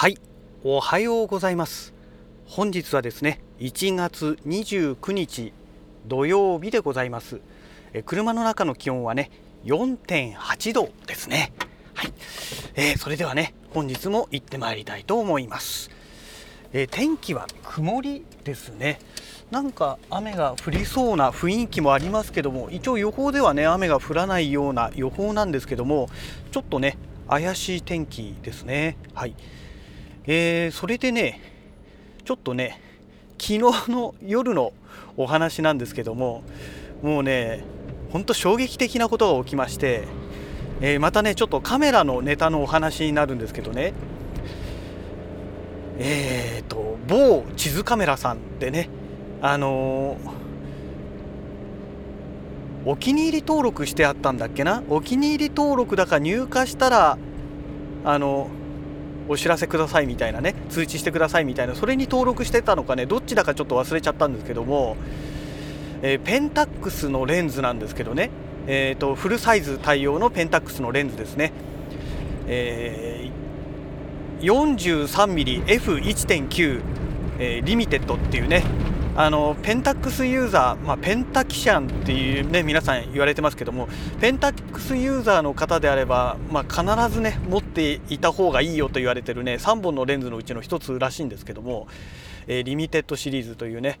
はいおはようございます。本日はですね1月29日土曜日でございます。え車の中の気温はね4.8度ですね。はい、えー、それではね本日も行ってまいりたいと思います、えー、天気は曇りですね。なんか雨が降りそうな雰囲気もありますけども一応予報ではね雨が降らないような予報なんですけどもちょっとね怪しい天気ですね。はい。えー、それでねちょっとね昨日の夜のお話なんですけどももうねほんと衝撃的なことが起きまして、えー、またねちょっとカメラのネタのお話になるんですけどね。えーと某地図カメラさんでねあのー、お気に入り登録してあったんだっけな？お気に入り登録だか入荷したらあのお知らせくださいみたいなね通知してくださいみたいなそれに登録してたのかねどっちだかちょっと忘れちゃったんですけども、えー、ペンタックスのレンズなんですけどね、えーと、フルサイズ対応のペンタックスのレンズですね、えー、43mmF1.9、えー、リミテッドっていうねあのペンタックスユーザー、まあ、ペンタキシャンっていうね皆さん言われてますけどもペンタックスユーザーの方であれば、まあ、必ずね持っていた方がいいよと言われているね3本のレンズのうちの1つらしいんですけども、えー、リミテッドシリーズというね、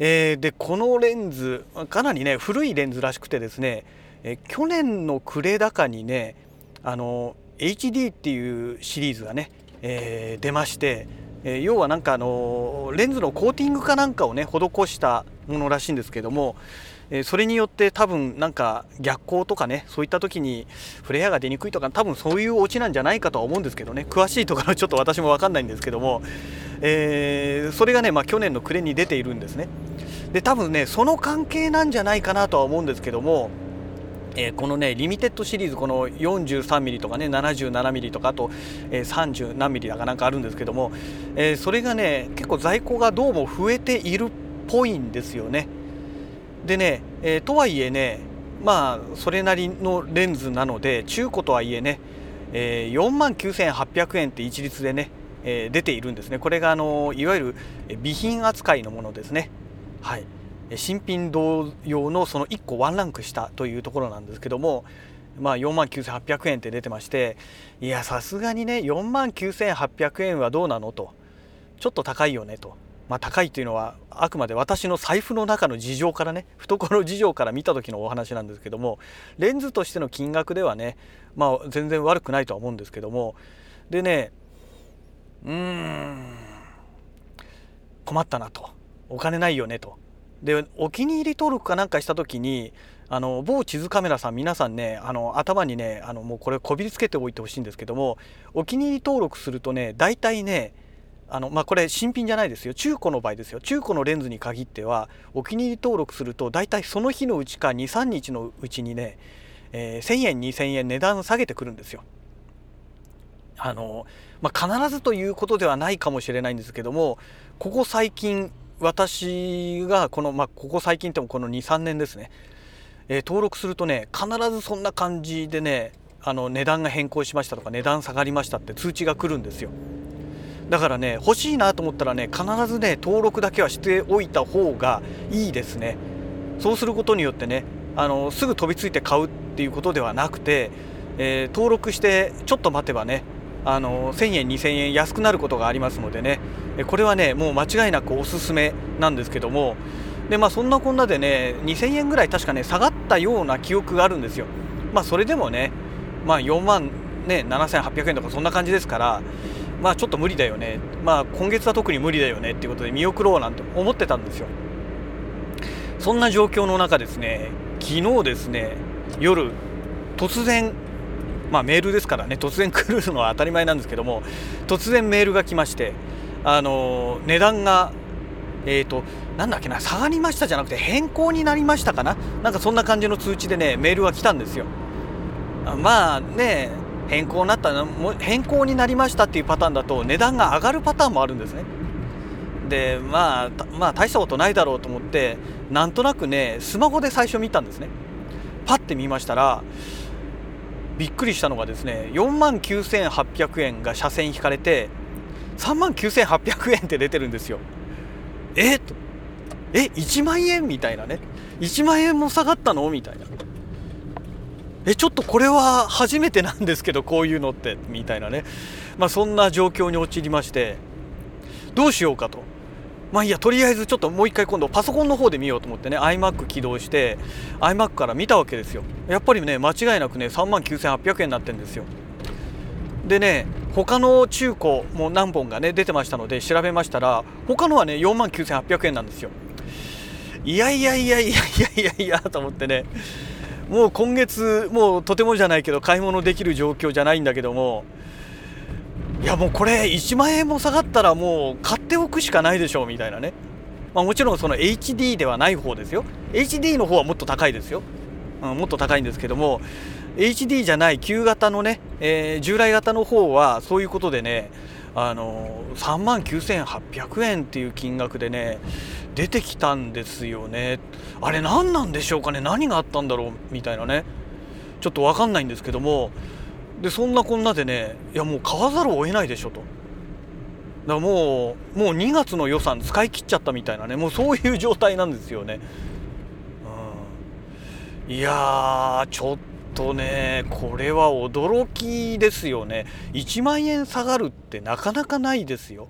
えー、でこのレンズかなりね古いレンズらしくてですね、えー、去年の暮れだかにねあの HD っていうシリーズがね、え出ましてえ、要はなんかあのレンズのコーティングかなんかをね施したものらしいんですけども、え、それによって多分なんか逆光とかねそういった時にフレアが出にくいとか多分そういうオチなんじゃないかとは思うんですけどね詳しいところはちょっと私も分かんないんですけども、えー、それがね、まあ、去年の暮れに出ているんですね。で多分ねその関係なんじゃないかなとは思うんですけどもえ、このねリミテッドシリーズこの 43mm とかね 77mm とかあと、え、30何ミリだかなんかあるんですけども、え、それがね結構在庫がどうも増えているっぽいんですよね。でね、え、とはいえねまあそれなりのレンズなので中古とはいえね、え、4万9800円って一律でね、え、出ているんですねこれがあのいわゆる備品扱いのものですね。はい新品同様のその1個ワンランクしたというところなんですけどもまあ4万9800円って出てましていやさすがにね4万9800円はどうなのとちょっと高いよねと。まあ、高いというのはあくまで私の財布の中の事情からね懐事情から見た時のお話なんですけどもレンズとしての金額ではねまあ全然悪くないとは思うんですけどもでねうーん困ったなとお金ないよねとでお気に入り登録かなんかした時にあの某地図カメラさん皆さんねあの頭にねあのもうこれこびりつけておいてほしいんですけどもお気に入り登録するとね大体ねあのまあ、これ新品じゃないですよ中古の場合ですよ中古のレンズに限ってはお気に入り登録すると大体その日のうちか23日のうちにね、えー、1,000円2,000円値段下げてくるんですよ。あのまあ、必ずということではないかもしれないんですけどもここ最近私がこの、まあ、ここ最近でもこの23年ですね、えー、登録するとね必ずそんな感じでねあの値段が変更しましたとか値段下がりましたって通知が来るんですよ。だからね欲しいなと思ったらね必ずね登録だけはしておいた方がいいですね。そうすることによってねあのすぐ飛びついて買うっていうことではなくて、えー、登録してちょっと待てばねあの1000円2000円安くなることがありますのでねこれはねもう間違いなくおすすめなんですけどもでまあそんなこんなでね2000円ぐらい確かね下がったような記憶があるんですよ。まあそれでもねまあ4万ね7800円とかそんな感じですからまあちょっと無理だよね。まあ今月は特に無理だよねっていうことで見送ろうなんて思ってたんですよ。そんな状況の中ですね昨日ですね夜突然まあ、メールですからね突然来るのは当たり前なんですけども突然メールが来ましてあの値段がえーと、なんだっけな下がりましたじゃなくて変更になりましたかな？なんかそんな感じの通知でねメールが来たんですよ。まあね変更になったも変更になりましたっていうパターンだと値段が上がるパターンもあるんですね。でまあまあ大したことないだろうと思ってなんとなくねスマホで最初見たんですね。パッて見ましたらびっくりしたのがですね4万9800円が車線引かれて3万9800円って出てるんですよ。え？っとえ？1万円？みたいなね。1万円も下がったの？みたいな。えちょっとこれは初めてなんですけどこういうのって。みたいなね。まあそんな状況に陥りまして。どうしようかと。まあいいやとりあえずちょっともう一回今度パソコンの方で見ようと思ってね。iMac 起動して iMac から見たわけですよ。やっぱりね間違いなくね3万9800円になってるんですよ。でね他の中古も何本がね出てましたので調べましたら他のはね4万9800円なんですよ。いやいやいやいやいやいやいやと思ってね。もう今月もうとてもじゃないけど買い物できる状況じゃないんだけどもいやもうこれ1万円も下がったらもう買っておくしかないでしょうみたいなね、まあ、もちろんその HD ではない方ですよ。HD の方はもっと高いですよ、うん、もっと高いんですけども HD じゃない旧型のね、えー、従来型の方はそういうことでねあの3万9800円っていう金額でね出てきたんですよね。あれ何なんでしょうかね何があったんだろうみたいなね。ちょっと分かんないんですけどもでそんなこんなでねいやもう買わざるを得ないでしょと。だからもうもう2月の予算使い切っちゃったみたいなねもうそういう状態なんですよね、うん、いやちょっとねこれは驚きですよね。1万円下がるってなかなかないですよ。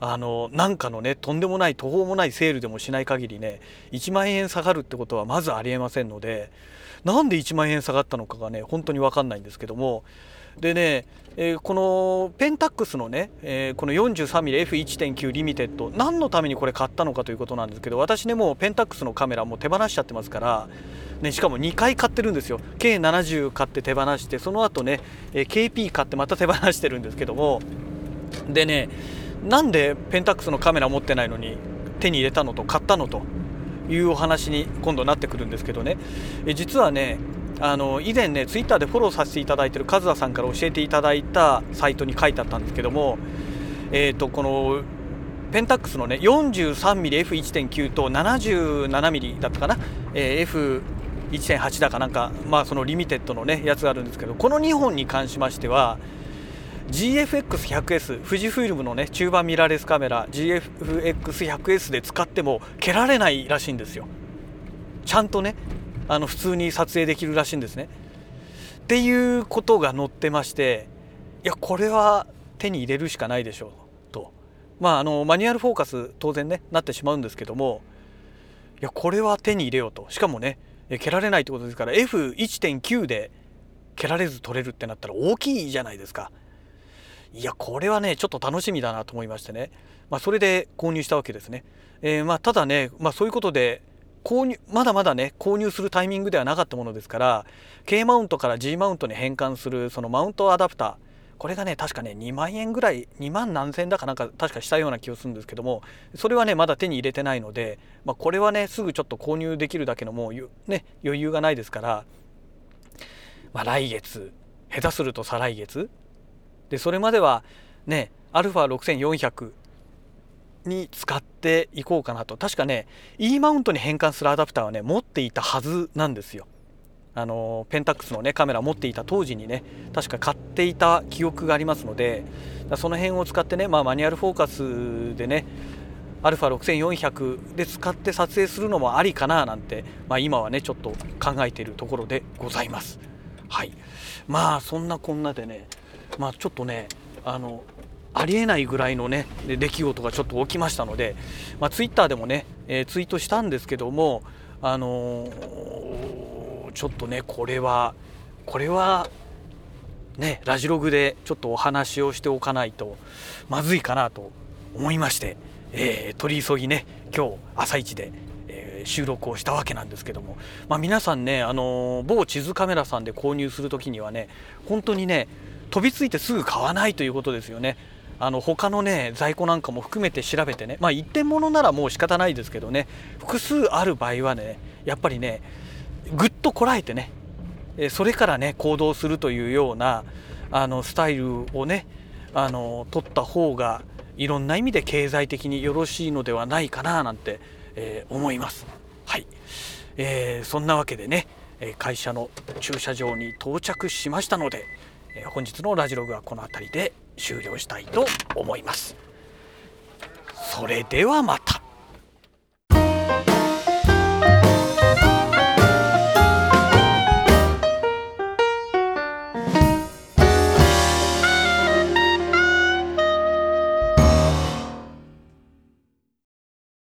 あのなんかのねとんでもない途方もないセールでもしない限りね1万円下がるってことはまずありえませんのでなんで1万円下がったのかがね本当に分かんないんですけどもでね、えー、このペンタックスのね、えー、この 43mmF1.9 リミテッド何のためにこれ買ったのかということなんですけど私ねもうペンタックスのカメラもう手放しちゃってますからね、しかも2回買ってるんですよ。K70 買って手放してその後ね、え KP 買ってまた手放してるんですけどもでねなんでペンタックスのカメラ持ってないのに手に入れたのと買ったのというお話に今度なってくるんですけどね。え実はねあの以前ねツイッターでフォローさせていただいている和田さんから教えていただいたサイトに書いてあったんですけどもえ、ー、とこのペンタックスのね 43mmF1.9 と 77mm だったかな、えー、F 1.8だかなんか、まあ、そのリミテッドの、ね、やつがあるんですけどこの2本に関しましては GFX100S 富士フイルムのね中盤ミラーレスカメラ GFX100S で使っても蹴られないらしいんですよ。ちゃんとねあの普通に撮影できるらしいんですね。っていうことが載ってましていやこれは手に入れるしかないでしょうと。まああのマニュアルフォーカス当然ねなってしまうんですけどもいやこれは手に入れようと。しかもね蹴られないってことですから F1.9 で蹴られず取れるってなったら大きいじゃないですか。いやこれはねちょっと楽しみだなと思いましてね、まあ、それで購入したわけですね、えー、まあただね、まあ、そういうことで購入まだまだね購入するタイミングではなかったものですから K マウントから G マウントに変換するそのマウントアダプターこれがね確かね2万円ぐらい2万何千だかなんか確かしたような気がするんですけどもそれはねまだ手に入れてないので、まあ、これはねすぐちょっと購入できるだけのもう、ね、余裕がないですから、まあ、来月下手すると再来月でそれまではね α6400 に使っていこうかなと確かね E マウントに変換するアダプターはね持っていたはずなんですよ。あのペンタックスの、ね、カメラ持っていた当時にね確か買っていた記憶がありますのでその辺を使ってね、まあ、マニュアルフォーカスでね α6400 で使って撮影するのもありかななんて、まあ、今はねちょっと考えているところでございます。はいまあそんなこんなでね、まあ、ちょっとねあのありえないぐらいのね出来事がちょっと起きましたので、まあ、ツイッターでもね、えー、ツイートしたんですけどもあのーちょっとねこれはこれはねラジログでちょっとお話をしておかないとまずいかなと思いまして、えー、取り急ぎね今日朝一で、え、収録をしたわけなんですけども、まあ、皆さんね、あのー、某地図カメラさんで購入する時にはね本当にね飛びついてすぐ買わないということですよね。あの他のね在庫なんかも含めて調べてね。まあ一点物ならもう仕方ないですけどね。複数ある場合はねやっぱりねぐっとこらえてねそれからね行動するというようなあのスタイルをねあの取った方がいろんな意味で経済的によろしいのではないかななんて、えー、思います。はい、えー、そんなわけでね会社の駐車場に到着しましたので本日のラジログはこの辺りで。終了したいと思います。それではまた。